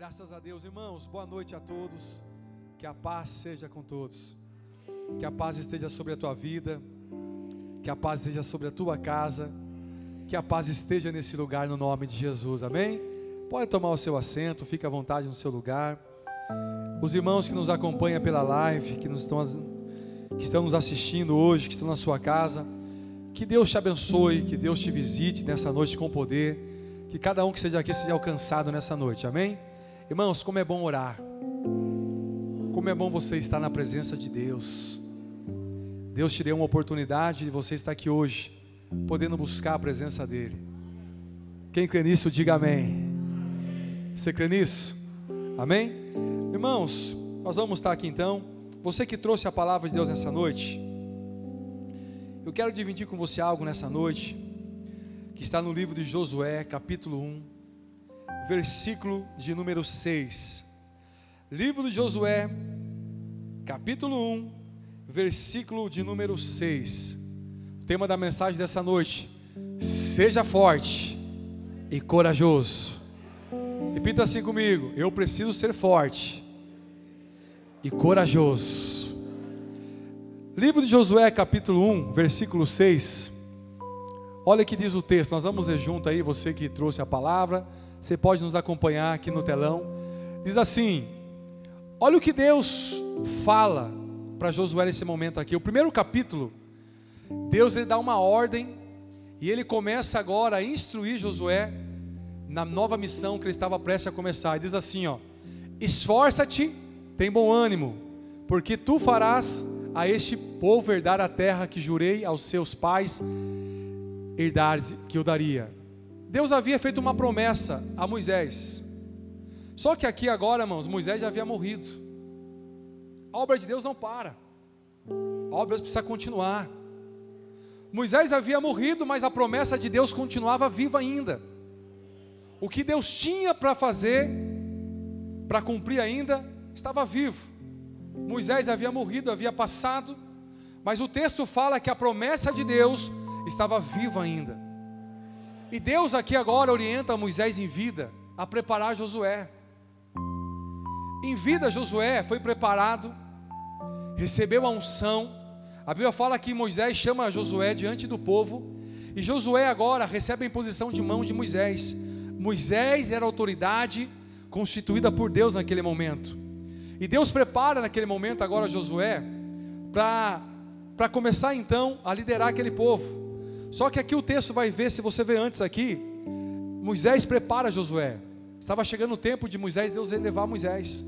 Graças a Deus, irmãos, boa noite a todos. Que a paz seja com todos. Que a paz esteja sobre a tua vida. Que a paz esteja sobre a tua casa. Que a paz esteja nesse lugar no nome de Jesus. Amém? Pode tomar o seu assento, fique à vontade no seu lugar. Os irmãos que nos acompanham pela live, que, nos estão, que estão nos assistindo hoje, que estão na sua casa, que Deus te abençoe, que Deus te visite nessa noite com poder, que cada um que seja aqui seja alcançado nessa noite, amém? Irmãos, como é bom orar, como é bom você estar na presença de Deus. Deus te deu uma oportunidade de você estar aqui hoje, podendo buscar a presença dEle. Quem crê nisso, diga amém. Você crê nisso? Amém? Irmãos, nós vamos estar aqui então. Você que trouxe a palavra de Deus nessa noite, eu quero dividir com você algo nessa noite, que está no livro de Josué, capítulo 1 versículo de número 6. Livro de Josué, capítulo 1, versículo de número 6. O tema da mensagem dessa noite: Seja forte e corajoso. Repita assim comigo: Eu preciso ser forte e corajoso. Livro de Josué, capítulo 1, versículo 6. Olha que diz o texto, nós vamos ler junto aí, você que trouxe a palavra você pode nos acompanhar aqui no telão. Diz assim: Olha o que Deus fala para Josué nesse momento aqui. O primeiro capítulo, Deus lhe dá uma ordem e ele começa agora a instruir Josué na nova missão que ele estava prestes a começar. Ele diz assim, ó: Esforça-te, tem bom ânimo, porque tu farás a este povo herdar a terra que jurei aos seus pais herdar que eu daria. Deus havia feito uma promessa a Moisés. Só que aqui agora, irmãos, Moisés já havia morrido. A obra de Deus não para. A obra precisa continuar. Moisés havia morrido, mas a promessa de Deus continuava viva ainda. O que Deus tinha para fazer, para cumprir ainda, estava vivo. Moisés havia morrido, havia passado, mas o texto fala que a promessa de Deus estava viva ainda. E Deus aqui agora orienta Moisés em vida a preparar Josué. Em vida, Josué foi preparado, recebeu a unção. A Bíblia fala que Moisés chama Josué diante do povo, e Josué agora recebe a imposição de mão de Moisés. Moisés era a autoridade constituída por Deus naquele momento. E Deus prepara naquele momento agora Josué para começar então a liderar aquele povo. Só que aqui o texto vai ver, se você ver antes aqui, Moisés prepara Josué. Estava chegando o tempo de Moisés, Deus ia levar Moisés.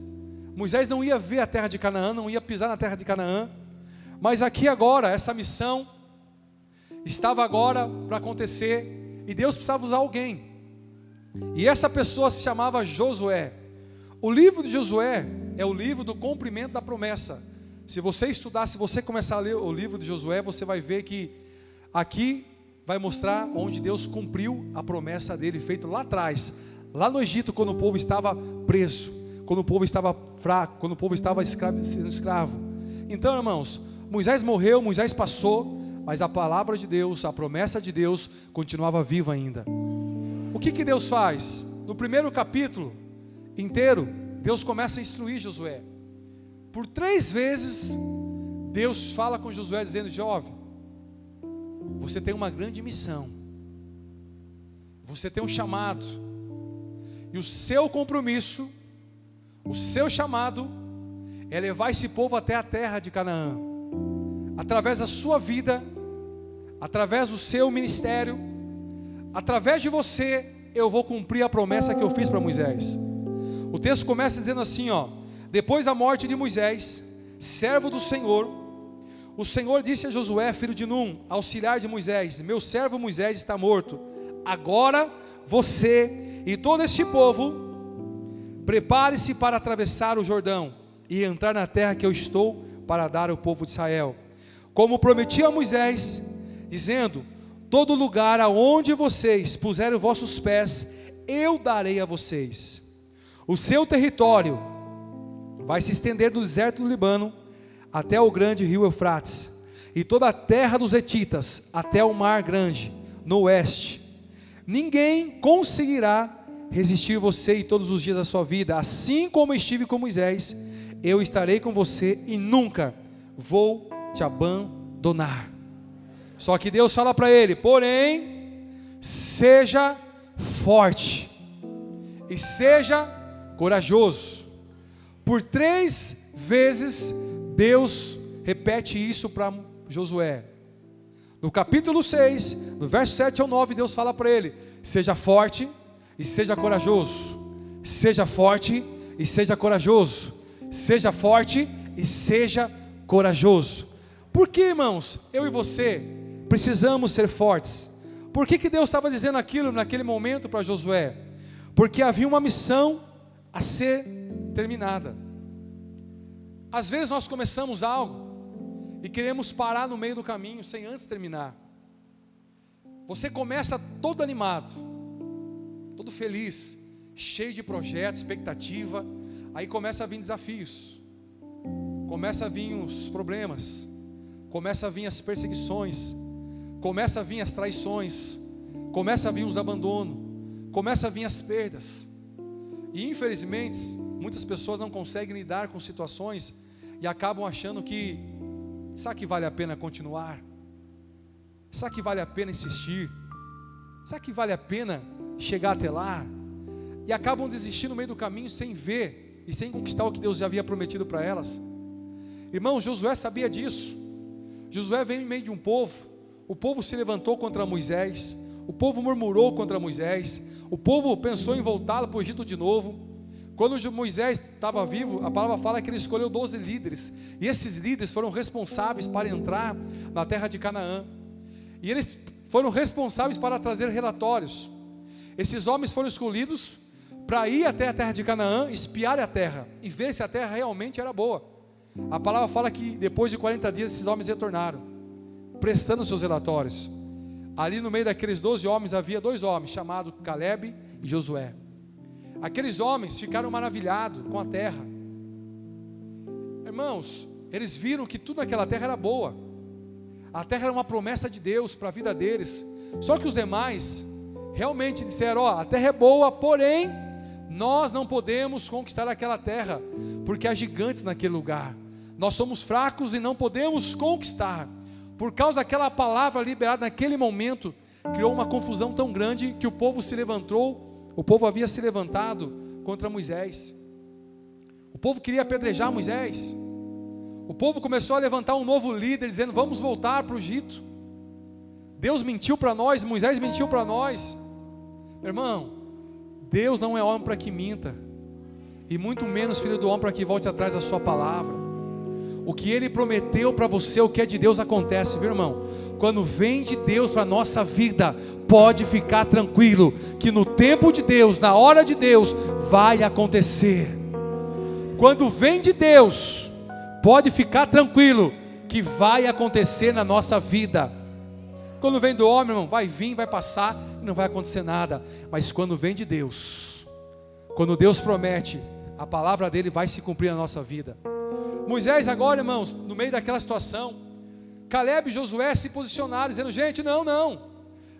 Moisés não ia ver a terra de Canaã, não ia pisar na terra de Canaã. Mas aqui agora, essa missão estava agora para acontecer e Deus precisava usar alguém. E essa pessoa se chamava Josué. O livro de Josué é o livro do cumprimento da promessa. Se você estudar, se você começar a ler o livro de Josué, você vai ver que aqui vai mostrar onde Deus cumpriu a promessa dele feita lá atrás, lá no Egito, quando o povo estava preso, quando o povo estava fraco, quando o povo estava escravo, sendo escravo. Então, irmãos, Moisés morreu, Moisés passou, mas a palavra de Deus, a promessa de Deus continuava viva ainda. O que, que Deus faz? No primeiro capítulo inteiro, Deus começa a instruir Josué. Por três vezes, Deus fala com Josué, dizendo: Jovem, você tem uma grande missão. Você tem um chamado. E o seu compromisso, o seu chamado, é levar esse povo até a terra de Canaã. Através da sua vida, através do seu ministério, através de você, eu vou cumprir a promessa que eu fiz para Moisés. O texto começa dizendo assim, ó: Depois da morte de Moisés, servo do Senhor, o Senhor disse a Josué, filho de Num, auxiliar de Moisés: Meu servo Moisés está morto. Agora você e todo este povo, prepare-se para atravessar o Jordão e entrar na terra que eu estou para dar ao povo de Israel. Como prometi a Moisés, dizendo: Todo lugar aonde vocês puserem os vossos pés, eu darei a vocês. O seu território vai se estender do deserto do Libano até o grande rio Eufrates, e toda a terra dos Etitas, até o mar grande, no oeste. Ninguém conseguirá resistir você e todos os dias da sua vida, assim como estive com Moisés, eu estarei com você e nunca vou te abandonar. Só que Deus fala para ele: porém, seja forte e seja corajoso. Por três vezes Deus repete isso para Josué. No capítulo 6, no verso 7 ao 9, Deus fala para ele: seja forte e seja corajoso. Seja forte e seja corajoso. Seja forte e seja corajoso. Por que, irmãos, eu e você precisamos ser fortes? Por que, que Deus estava dizendo aquilo naquele momento para Josué? Porque havia uma missão a ser terminada. Às vezes nós começamos algo e queremos parar no meio do caminho sem antes terminar. Você começa todo animado, todo feliz, cheio de projetos, expectativa, aí começa a vir desafios, começa a vir os problemas, começa a vir as perseguições, começa a vir as traições, começa a vir os abandonos, começa a vir as perdas. E infelizmente, muitas pessoas não conseguem lidar com situações e acabam achando que Será que vale a pena continuar? Será que vale a pena insistir? Será que vale a pena chegar até lá? E acabam desistindo no meio do caminho sem ver e sem conquistar o que Deus já havia prometido para elas. Irmão, Josué sabia disso. Josué veio em meio de um povo. O povo se levantou contra Moisés. O povo murmurou contra Moisés. O povo pensou em voltá-lo para o Egito de novo. Quando Moisés estava vivo, a palavra fala que ele escolheu 12 líderes, e esses líderes foram responsáveis para entrar na terra de Canaã, e eles foram responsáveis para trazer relatórios. Esses homens foram escolhidos para ir até a terra de Canaã, espiar a terra e ver se a terra realmente era boa. A palavra fala que depois de 40 dias esses homens retornaram, prestando seus relatórios. Ali no meio daqueles 12 homens havia dois homens, chamados Caleb e Josué. Aqueles homens ficaram maravilhados com a terra. Irmãos, eles viram que tudo naquela terra era boa. A terra era uma promessa de Deus para a vida deles. Só que os demais realmente disseram: Ó, a terra é boa, porém, nós não podemos conquistar aquela terra, porque há gigantes naquele lugar. Nós somos fracos e não podemos conquistar. Por causa daquela palavra liberada naquele momento, criou uma confusão tão grande que o povo se levantou o povo havia se levantado contra Moisés. O povo queria apedrejar Moisés. O povo começou a levantar um novo líder, dizendo: Vamos voltar para o Egito. Deus mentiu para nós, Moisés mentiu para nós. Irmão, Deus não é homem para que minta, e muito menos filho do homem para que volte atrás da sua palavra. O que ele prometeu para você, o que é de Deus acontece, viu irmão? Quando vem de Deus para a nossa vida, pode ficar tranquilo, que no tempo de Deus, na hora de Deus, vai acontecer. Quando vem de Deus, pode ficar tranquilo, que vai acontecer na nossa vida. Quando vem do homem, irmão, vai vir, vai passar não vai acontecer nada. Mas quando vem de Deus, quando Deus promete, a palavra dele vai se cumprir na nossa vida. Moisés, agora, irmãos, no meio daquela situação, Caleb e Josué se posicionaram, dizendo: gente, não, não,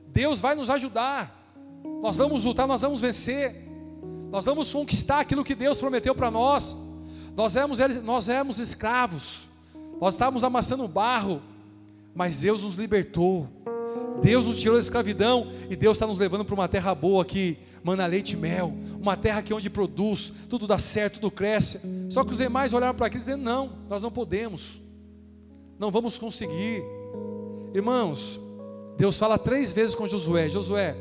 Deus vai nos ajudar, nós vamos lutar, nós vamos vencer, nós vamos conquistar aquilo que Deus prometeu para nós. Nós éramos, nós éramos escravos, nós estávamos amassando barro, mas Deus nos libertou. Deus nos tirou da escravidão e Deus está nos levando para uma terra boa que mana leite e mel, uma terra que é onde produz, tudo dá certo, tudo cresce. Só que os demais olharam para aquilo dizendo: não, nós não podemos, não vamos conseguir. Irmãos, Deus fala três vezes com Josué: Josué,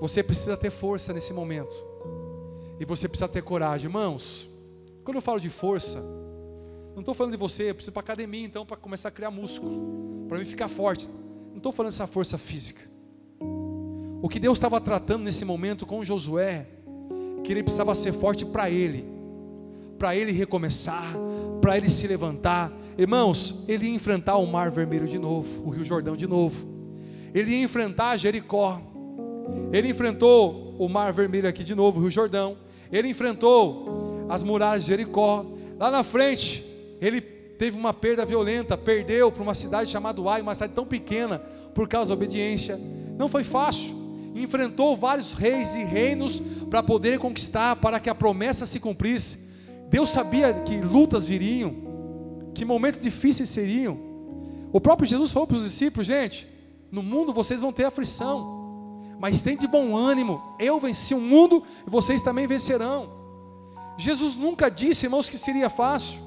você precisa ter força nesse momento, e você precisa ter coragem, irmãos. Quando eu falo de força, não estou falando de você, eu preciso para academia então para começar a criar músculo, para mim ficar forte. Não estou falando dessa força física. O que Deus estava tratando nesse momento com Josué, que ele precisava ser forte para ele, para ele recomeçar, para ele se levantar. Irmãos, ele ia enfrentar o Mar Vermelho de novo, o Rio Jordão de novo. Ele ia enfrentar Jericó. Ele enfrentou o Mar Vermelho aqui de novo, o Rio Jordão. Ele enfrentou as muralhas de Jericó. Lá na frente, ele teve uma perda violenta, perdeu para uma cidade chamada Ai, uma cidade tão pequena, por causa da obediência. Não foi fácil. enfrentou vários reis e reinos para poder conquistar, para que a promessa se cumprisse. Deus sabia que lutas viriam, que momentos difíceis seriam. O próprio Jesus falou para os discípulos: gente, no mundo vocês vão ter aflição, mas tem de bom ânimo, eu venci o mundo e vocês também vencerão. Jesus nunca disse, irmãos, que seria fácil.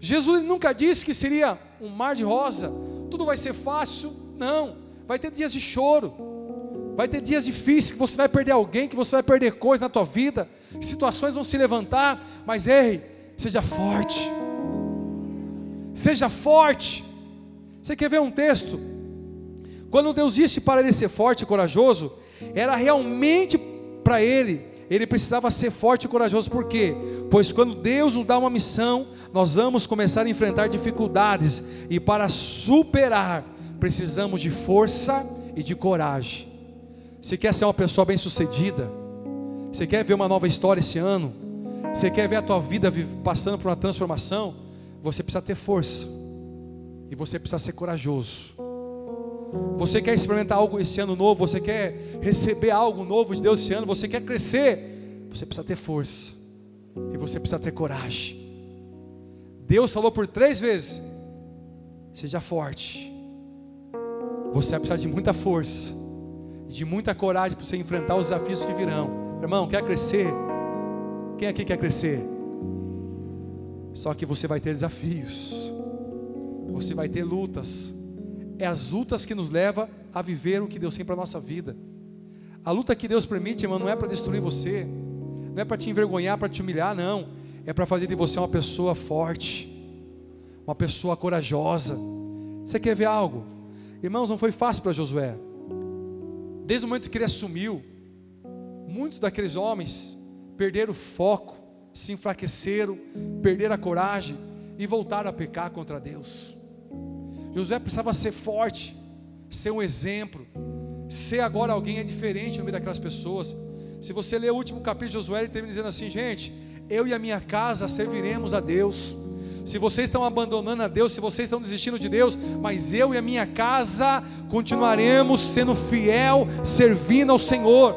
Jesus nunca disse que seria um mar de rosa, tudo vai ser fácil. Não, vai ter dias de choro, vai ter dias difíceis, que você vai perder alguém, que você vai perder coisas na tua vida, situações vão se levantar, mas ei, seja forte, seja forte. Você quer ver um texto? Quando Deus disse para ele ser forte e corajoso, era realmente para ele ele precisava ser forte e corajoso, por quê? Pois quando Deus nos dá uma missão, nós vamos começar a enfrentar dificuldades, e para superar, precisamos de força e de coragem. Você quer ser uma pessoa bem-sucedida? Você quer ver uma nova história esse ano? Você quer ver a tua vida passando por uma transformação? Você precisa ter força, e você precisa ser corajoso. Você quer experimentar algo esse ano novo? Você quer receber algo novo de Deus esse ano? Você quer crescer? Você precisa ter força. E você precisa ter coragem. Deus falou por três vezes: seja forte. Você vai precisar de muita força, de muita coragem para você enfrentar os desafios que virão. Irmão, quer crescer? Quem aqui quer crescer? Só que você vai ter desafios, você vai ter lutas, é as lutas que nos levam a viver o que Deus tem para a nossa vida. A luta que Deus permite, irmão, não é para destruir você, não é para te envergonhar, para te humilhar, não. É para fazer de você uma pessoa forte, uma pessoa corajosa. Você quer ver algo? Irmãos, não foi fácil para Josué. Desde o momento que ele assumiu, muitos daqueles homens perderam o foco, se enfraqueceram, perderam a coragem e voltaram a pecar contra Deus. Josué precisava ser forte, ser um exemplo, ser agora alguém é diferente no meio daquelas pessoas. Se você ler o último capítulo de Josué, ele termina dizendo assim: gente, eu e a minha casa serviremos a Deus. Se vocês estão abandonando a Deus, se vocês estão desistindo de Deus, mas eu e a minha casa continuaremos sendo fiel, servindo ao Senhor.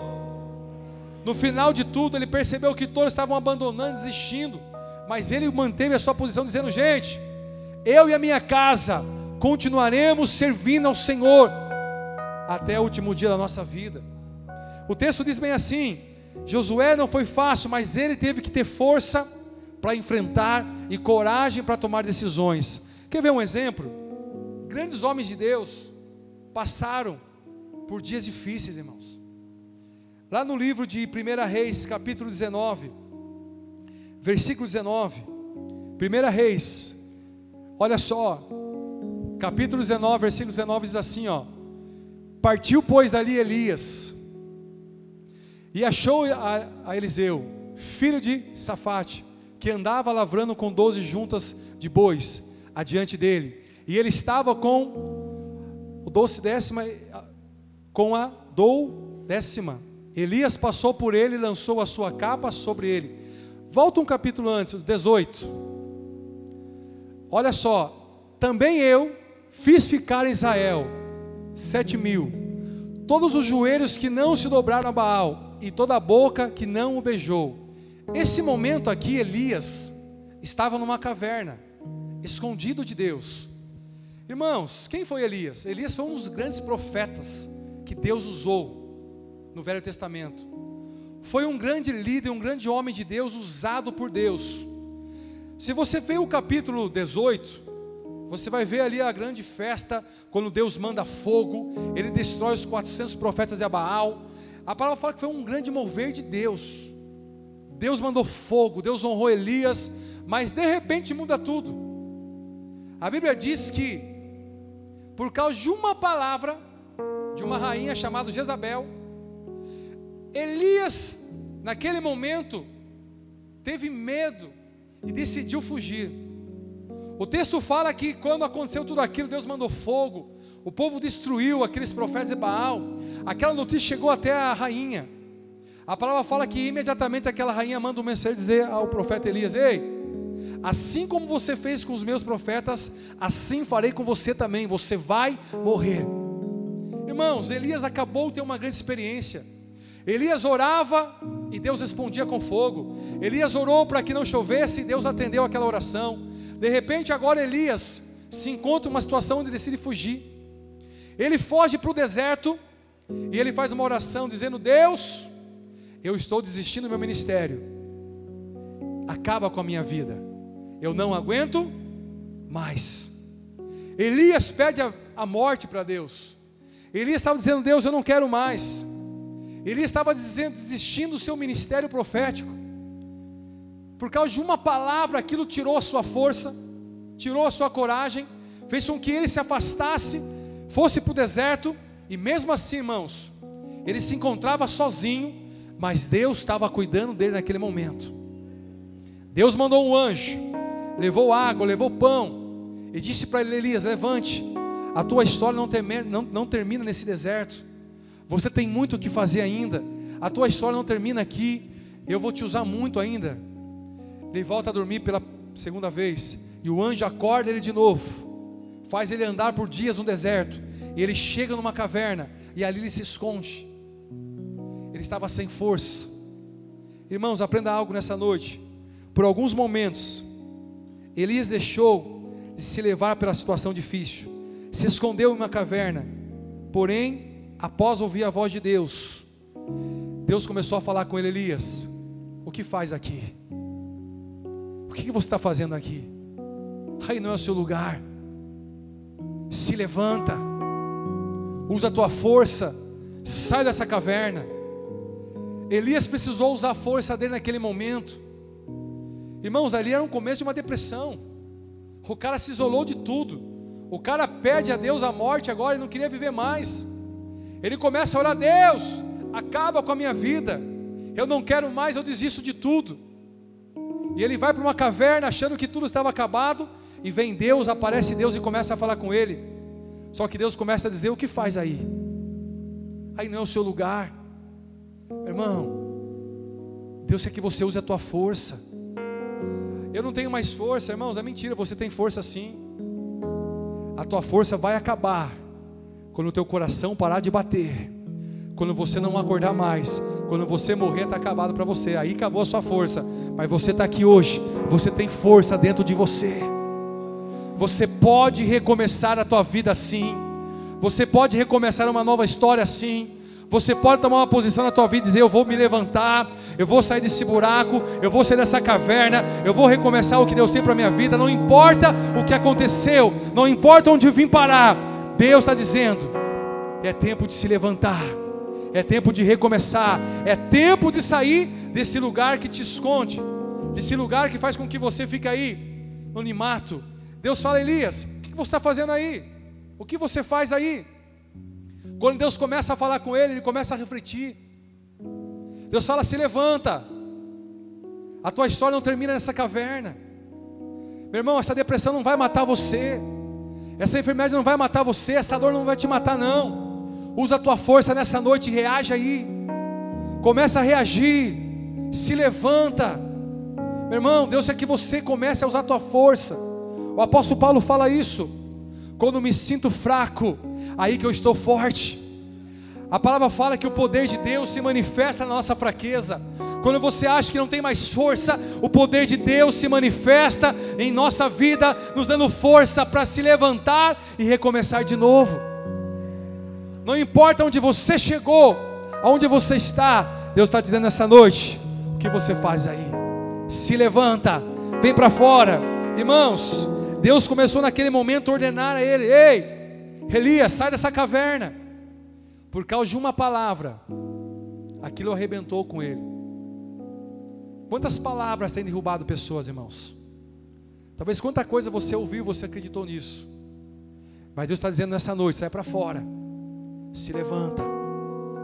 No final de tudo, ele percebeu que todos estavam abandonando, desistindo, mas ele manteve a sua posição, dizendo: gente, eu e a minha casa continuaremos servindo ao Senhor até o último dia da nossa vida. O texto diz bem assim: Josué não foi fácil, mas ele teve que ter força para enfrentar e coragem para tomar decisões. Quer ver um exemplo? Grandes homens de Deus passaram por dias difíceis, irmãos. Lá no livro de 1 Reis, capítulo 19, versículo 19. 1 Reis, olha só, capítulo 19, versículo 19 diz assim: ó, Partiu, pois, dali Elias, e achou a, a Eliseu, filho de Safate, que andava lavrando com doze juntas de bois adiante dele, e ele estava com o doce décima, com a dou décima. Elias passou por ele e lançou a sua capa sobre ele. Volta um capítulo antes, 18. Olha só, também eu, Fiz ficar Israel sete mil, todos os joelhos que não se dobraram a Baal, e toda a boca que não o beijou. Esse momento aqui, Elias estava numa caverna, escondido de Deus. Irmãos, quem foi Elias? Elias foi um dos grandes profetas que Deus usou no Velho Testamento. Foi um grande líder, um grande homem de Deus, usado por Deus. Se você vê o capítulo 18, você vai ver ali a grande festa, quando Deus manda fogo, ele destrói os 400 profetas de Abaal. A palavra fala que foi um grande mover de Deus. Deus mandou fogo, Deus honrou Elias, mas de repente muda tudo. A Bíblia diz que, por causa de uma palavra, de uma rainha chamada Jezabel, Elias, naquele momento, teve medo e decidiu fugir. O texto fala que quando aconteceu tudo aquilo, Deus mandou fogo, o povo destruiu aqueles profetas de Baal, aquela notícia chegou até a rainha. A palavra fala que imediatamente aquela rainha manda um mensageiro dizer ao profeta Elias: Ei, assim como você fez com os meus profetas, assim farei com você também, você vai morrer. Irmãos, Elias acabou de ter uma grande experiência. Elias orava e Deus respondia com fogo. Elias orou para que não chovesse e Deus atendeu aquela oração. De repente, agora Elias se encontra uma situação onde decide fugir. Ele foge para o deserto e ele faz uma oração dizendo: Deus, eu estou desistindo do meu ministério, acaba com a minha vida, eu não aguento mais. Elias pede a, a morte para Deus. Elias estava dizendo: Deus, eu não quero mais. Elias estava dizendo, desistindo do seu ministério profético. Por causa de uma palavra, aquilo tirou a sua força, tirou a sua coragem, fez com que ele se afastasse, fosse para o deserto, e mesmo assim, irmãos, ele se encontrava sozinho, mas Deus estava cuidando dele naquele momento. Deus mandou um anjo, levou água, levou pão, e disse para Elias, levante, a tua história não, temer, não, não termina nesse deserto. Você tem muito o que fazer ainda. A tua história não termina aqui. Eu vou te usar muito ainda. Ele volta a dormir pela segunda vez. E o anjo acorda ele de novo. Faz ele andar por dias no deserto. E ele chega numa caverna. E ali ele se esconde. Ele estava sem força. Irmãos, aprenda algo nessa noite. Por alguns momentos, Elias deixou de se levar pela situação difícil se escondeu em uma caverna. Porém, após ouvir a voz de Deus, Deus começou a falar com ele: Elias, o que faz aqui? O que você está fazendo aqui? Aí não é o seu lugar. Se levanta, usa a tua força, sai dessa caverna. Elias precisou usar a força dele naquele momento. Irmãos, ali era um começo de uma depressão. O cara se isolou de tudo. O cara pede a Deus a morte agora e não queria viver mais. Ele começa a orar: Deus, acaba com a minha vida. Eu não quero mais, eu desisto de tudo. E ele vai para uma caverna achando que tudo estava acabado. E vem Deus, aparece Deus e começa a falar com ele. Só que Deus começa a dizer: O que faz aí? Aí não é o seu lugar, irmão. Deus quer que você use a tua força. Eu não tenho mais força, irmãos. É mentira, você tem força sim a tua força vai acabar quando o teu coração parar de bater, quando você não acordar mais, quando você morrer, está acabado para você. Aí acabou a sua força, mas você está aqui hoje, você tem força dentro de você. Você pode recomeçar a tua vida assim, você pode recomeçar uma nova história assim. Você pode tomar uma posição na tua vida e dizer: Eu vou me levantar, eu vou sair desse buraco, eu vou sair dessa caverna, eu vou recomeçar o que Deus tem para a minha vida. Não importa o que aconteceu, não importa onde eu vim parar, Deus está dizendo: É tempo de se levantar, é tempo de recomeçar, é tempo de sair desse lugar que te esconde, desse lugar que faz com que você fique aí, no animato. Deus fala: Elias, o que você está fazendo aí? O que você faz aí? Quando Deus começa a falar com ele, ele começa a refletir. Deus fala: se levanta. A tua história não termina nessa caverna. Meu irmão, essa depressão não vai matar você. Essa enfermidade não vai matar você. Essa dor não vai te matar, não. Usa a tua força nessa noite reage aí. Começa a reagir. Se levanta. Meu irmão, Deus quer que você comece a usar a tua força. O apóstolo Paulo fala isso. Quando me sinto fraco, aí que eu estou forte. A palavra fala que o poder de Deus se manifesta na nossa fraqueza. Quando você acha que não tem mais força, o poder de Deus se manifesta em nossa vida, nos dando força para se levantar e recomeçar de novo. Não importa onde você chegou, aonde você está, Deus está dizendo essa noite: o que você faz aí? Se levanta, vem para fora, irmãos. Deus começou naquele momento a ordenar a ele: ei, Elias, sai dessa caverna. Por causa de uma palavra, aquilo arrebentou com ele. Quantas palavras têm derrubado pessoas, irmãos? Talvez quanta coisa você ouviu, você acreditou nisso. Mas Deus está dizendo nessa noite: sai para fora, se levanta,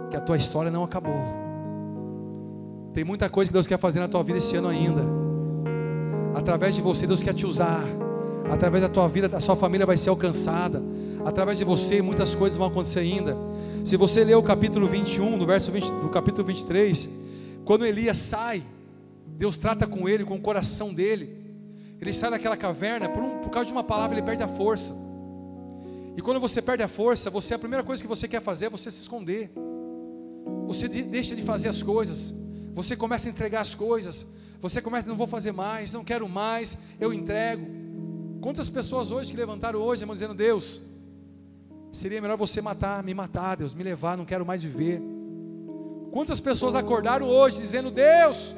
que a tua história não acabou. Tem muita coisa que Deus quer fazer na tua vida esse ano ainda. Através de você, Deus quer te usar. Através da tua vida, a sua família vai ser alcançada através de você muitas coisas vão acontecer ainda. Se você ler o capítulo 21, no verso 20, do capítulo 23, quando Elias sai, Deus trata com ele, com o coração dele. Ele sai daquela caverna, por, um, por causa de uma palavra, ele perde a força. E quando você perde a força, você a primeira coisa que você quer fazer é você se esconder. Você deixa de fazer as coisas. Você começa a entregar as coisas. Você começa, não vou fazer mais, não quero mais, eu entrego. Quantas pessoas hoje que levantaram hoje, irmão, dizendo: Deus, seria melhor você matar, me matar, Deus, me levar, não quero mais viver. Quantas pessoas acordaram hoje dizendo: Deus,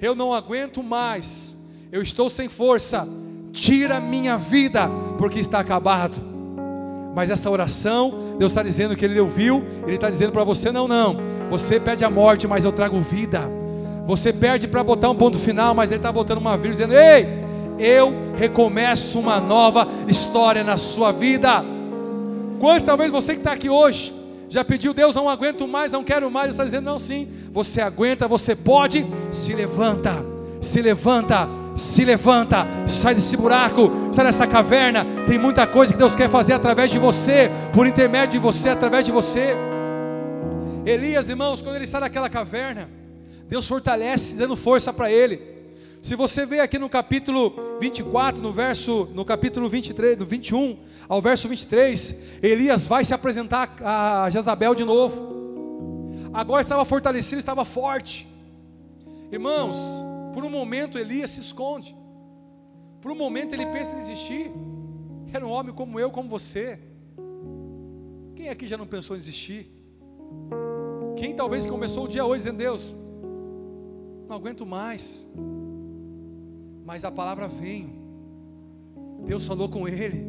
eu não aguento mais, eu estou sem força, tira minha vida, porque está acabado. Mas essa oração, Deus está dizendo que Ele ouviu, Ele está dizendo para você: não, não, você pede a morte, mas eu trago vida. Você perde para botar um ponto final, mas Ele está botando uma vírgula, dizendo: ei, eu recomeço uma nova história na sua vida. Quantos talvez você que está aqui hoje já pediu, Deus, não aguento mais, não quero mais, está dizendo, não, sim, você aguenta, você pode, se levanta, se levanta se levanta, sai desse buraco, sai dessa caverna. Tem muita coisa que Deus quer fazer através de você, por intermédio de você, através de você. Elias, irmãos, quando ele sai daquela caverna, Deus fortalece, dando força para ele. Se você vê aqui no capítulo 24, no verso, no capítulo 23, do 21 ao verso 23, Elias vai se apresentar a Jezabel de novo. Agora estava fortalecido, estava forte. Irmãos, por um momento Elias se esconde. Por um momento ele pensa em desistir. Era um homem como eu, como você. Quem aqui já não pensou em desistir? Quem talvez começou o dia hoje dizendo: Deus, não aguento mais. Mas a palavra veio. Deus falou com ele.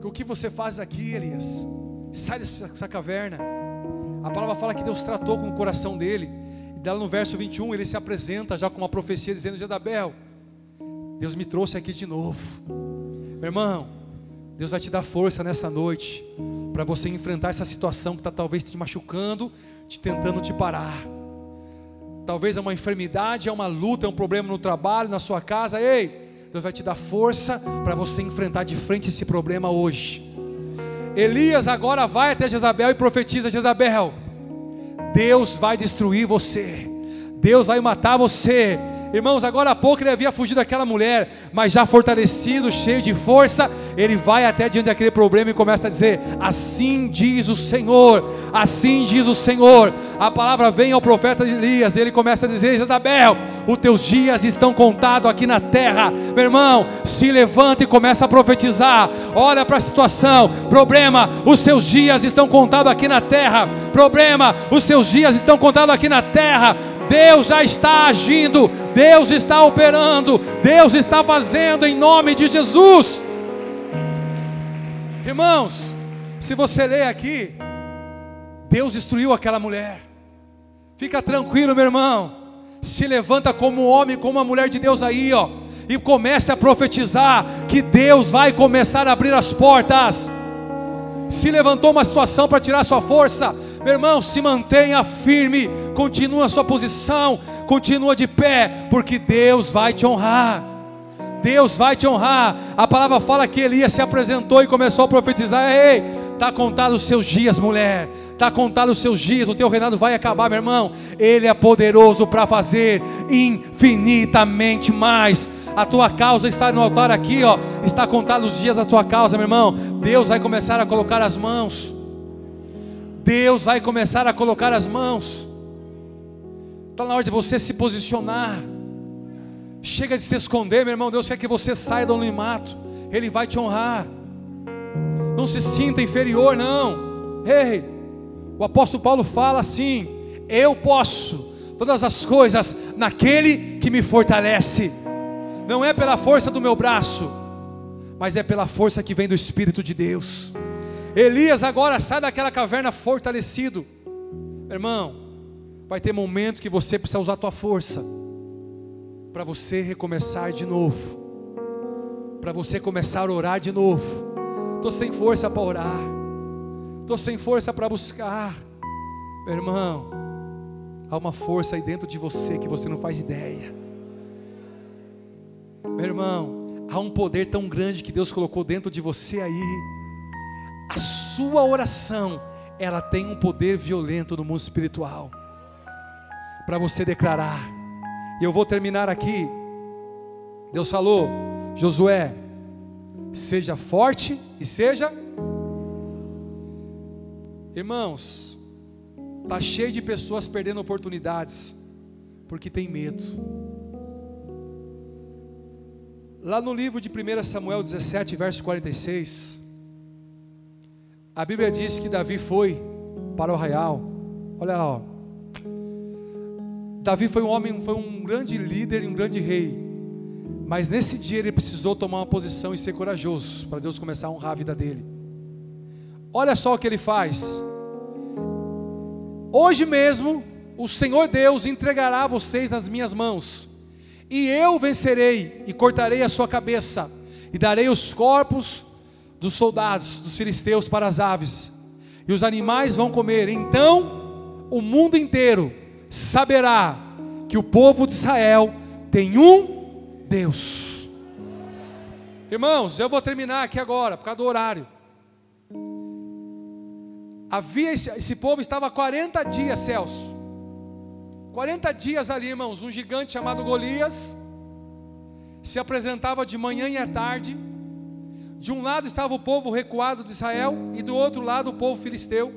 Que o que você faz aqui, Elias? Sai dessa caverna. A palavra fala que Deus tratou com o coração dele. E no verso 21 ele se apresenta já com uma profecia dizendo: Jezabel, Deus me trouxe aqui de novo. Meu irmão, Deus vai te dar força nessa noite para você enfrentar essa situação que está talvez te machucando, te tentando te parar. Talvez é uma enfermidade, é uma luta, é um problema no trabalho, na sua casa. Ei, Deus vai te dar força para você enfrentar de frente esse problema hoje. Elias agora vai até Jezabel e profetiza: Jezabel, Deus vai destruir você, Deus vai matar você, Irmãos, agora há pouco ele havia fugido daquela mulher, mas já fortalecido, cheio de força, ele vai até diante daquele problema e começa a dizer: Assim diz o Senhor, assim diz o Senhor. A palavra vem ao profeta Elias, ele começa a dizer: Jezabel, os teus dias estão contados aqui na terra. Meu irmão, se levanta e começa a profetizar. Olha para a situação, problema, os seus dias estão contados aqui na terra. Problema, os seus dias estão contados aqui na terra Deus já está agindo, Deus está operando, Deus está fazendo em nome de Jesus. Irmãos, se você ler aqui, Deus destruiu aquela mulher. Fica tranquilo, meu irmão. Se levanta como homem, como uma mulher de Deus aí, ó, e comece a profetizar que Deus vai começar a abrir as portas. Se levantou uma situação para tirar sua força, meu irmão, se mantenha firme, continua a sua posição, continua de pé, porque Deus vai te honrar. Deus vai te honrar. A palavra fala que Elias se apresentou e começou a profetizar: Ei, está contado os seus dias, mulher. Está contado os seus dias, o teu reinado vai acabar, meu irmão. Ele é poderoso para fazer infinitamente mais. A tua causa está no altar aqui, ó. Está contado os dias da tua causa, meu irmão. Deus vai começar a colocar as mãos. Deus vai começar a colocar as mãos. Está na hora de você se posicionar. Chega de se esconder, meu irmão. Deus quer que você saia do anonimato. Ele vai te honrar. Não se sinta inferior, não. Ei, o apóstolo Paulo fala assim: Eu posso todas as coisas naquele que me fortalece. Não é pela força do meu braço, mas é pela força que vem do Espírito de Deus. Elias agora sai daquela caverna fortalecido. Irmão, vai ter momento que você precisa usar a tua força para você recomeçar de novo. Para você começar a orar de novo. Estou sem força para orar. Estou sem força para buscar. Meu irmão, há uma força aí dentro de você que você não faz ideia. Meu irmão, há um poder tão grande que Deus colocou dentro de você aí a sua oração, ela tem um poder violento no mundo espiritual. Para você declarar. E eu vou terminar aqui. Deus falou, Josué, seja forte e seja Irmãos, tá cheio de pessoas perdendo oportunidades porque tem medo. Lá no livro de 1 Samuel 17, verso 46, a Bíblia diz que Davi foi para o arraial. Olha lá, ó. Davi foi um homem, foi um grande líder e um grande rei. Mas nesse dia ele precisou tomar uma posição e ser corajoso para Deus começar a honrar a vida dele. Olha só o que ele faz. Hoje mesmo o Senhor Deus entregará vocês nas minhas mãos, e eu vencerei e cortarei a sua cabeça, e darei os corpos dos soldados dos filisteus para as aves, e os animais vão comer. Então o mundo inteiro saberá que o povo de Israel tem um Deus. Irmãos, eu vou terminar aqui agora, por causa do horário. Havia esse, esse povo estava 40 dias, Celso 40 dias ali, irmãos, um gigante chamado Golias se apresentava de manhã e à tarde. De um lado estava o povo recuado de Israel e do outro lado o povo filisteu.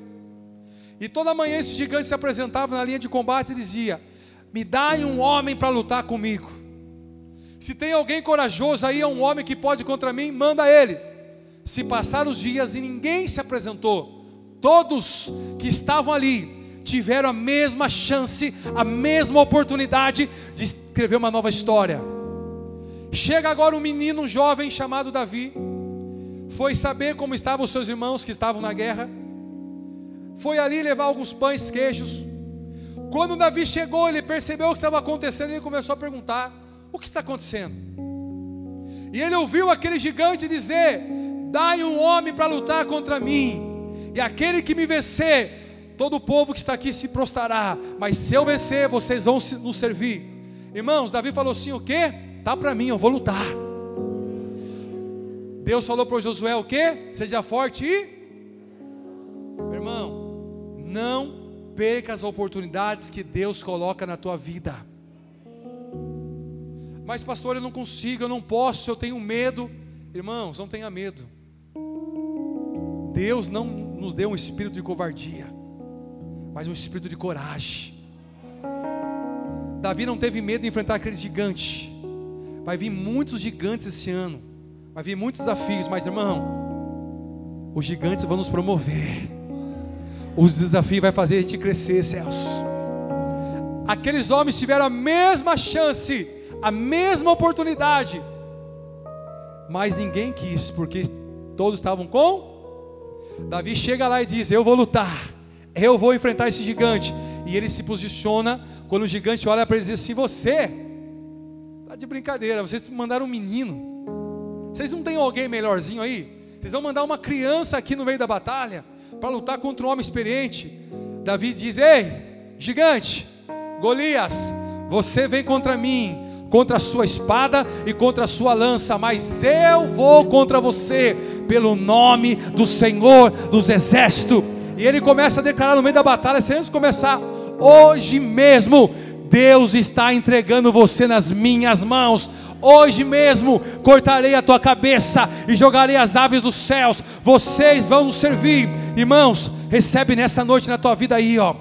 E toda manhã esse gigante se apresentava na linha de combate e dizia: Me dai um homem para lutar comigo. Se tem alguém corajoso aí, é um homem que pode contra mim, manda ele. Se passaram os dias e ninguém se apresentou, todos que estavam ali tiveram a mesma chance, a mesma oportunidade de escrever uma nova história. Chega agora um menino jovem chamado Davi, foi saber como estavam os seus irmãos que estavam na guerra, foi ali levar alguns pães, queijos. Quando Davi chegou, ele percebeu o que estava acontecendo e ele começou a perguntar: O que está acontecendo? E ele ouviu aquele gigante dizer: Dai um homem para lutar contra mim, e aquele que me vencer, todo o povo que está aqui se prostrará, mas se eu vencer, vocês vão nos servir. Irmãos, Davi falou assim: o que? Tá para mim, eu vou lutar. Deus falou para Josué o que? Seja forte e. Irmão, não perca as oportunidades que Deus coloca na tua vida. Mas, pastor, eu não consigo, eu não posso, eu tenho medo. Irmãos, não tenha medo. Deus não nos deu um espírito de covardia mas um espírito de coragem. Davi não teve medo de enfrentar aquele gigante. Vai vir muitos gigantes esse ano. Vai vir muitos desafios, mas irmão, os gigantes vão nos promover. Os desafios vai fazer a gente crescer, céus. Aqueles homens tiveram a mesma chance, a mesma oportunidade, mas ninguém quis, porque todos estavam com. Davi chega lá e diz: Eu vou lutar. Eu vou enfrentar esse gigante. E ele se posiciona. Quando o gigante olha para ele e diz assim: Você, está de brincadeira, vocês mandaram um menino. Vocês não têm alguém melhorzinho aí? Vocês vão mandar uma criança aqui no meio da batalha para lutar contra um homem experiente. Davi diz: Ei, gigante, Golias, você vem contra mim contra a sua espada e contra a sua lança, mas eu vou contra você, pelo nome do Senhor dos Exércitos. E ele começa a declarar no meio da batalha, sem antes começar, hoje mesmo Deus está entregando você nas minhas mãos. Hoje mesmo cortarei a tua cabeça e jogarei as aves dos céus. Vocês vão servir. Irmãos, recebe nessa noite na tua vida aí, ó.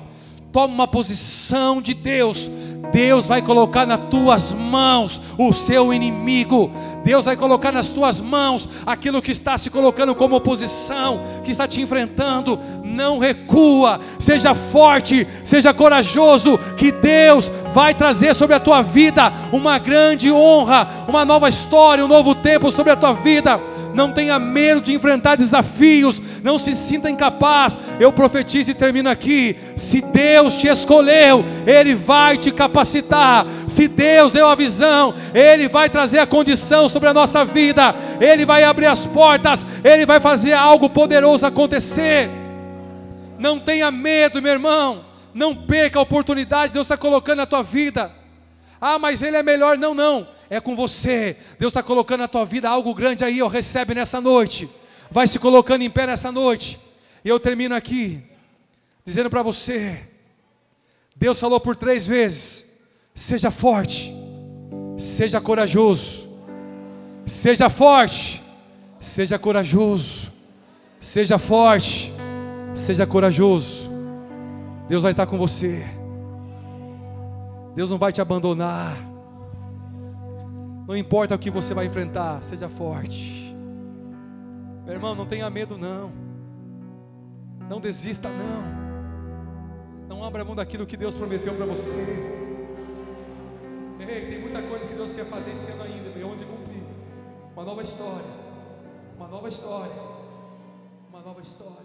Toma uma posição de Deus. Deus vai colocar nas tuas mãos o seu inimigo. Deus vai colocar nas tuas mãos aquilo que está se colocando como oposição, que está te enfrentando. Não recua, seja forte, seja corajoso, que Deus vai trazer sobre a tua vida uma grande honra, uma nova história, um novo tempo sobre a tua vida não tenha medo de enfrentar desafios, não se sinta incapaz. Eu profetizo e termino aqui: se Deus te escolheu, Ele vai te capacitar. Se Deus deu a visão, Ele vai trazer a condição sobre a nossa vida, Ele vai abrir as portas, Ele vai fazer algo poderoso acontecer. Não tenha medo, meu irmão, não perca a oportunidade, Deus está colocando na tua vida. Ah, mas Ele é melhor. Não, não é com você. Deus está colocando na tua vida algo grande aí, ó, recebe nessa noite. Vai se colocando em pé nessa noite. E eu termino aqui, dizendo para você: Deus falou por três vezes: seja forte, seja corajoso, seja forte, seja corajoso, seja forte, Seja corajoso. Deus vai estar com você. Deus não vai te abandonar. Não importa o que você vai enfrentar, seja forte. Meu irmão, não tenha medo não. Não desista não. Não abra mão daquilo que Deus prometeu para você. Ei, tem muita coisa que Deus quer fazer esse ano ainda, e onde cumprir. Uma nova história. Uma nova história. Uma nova história.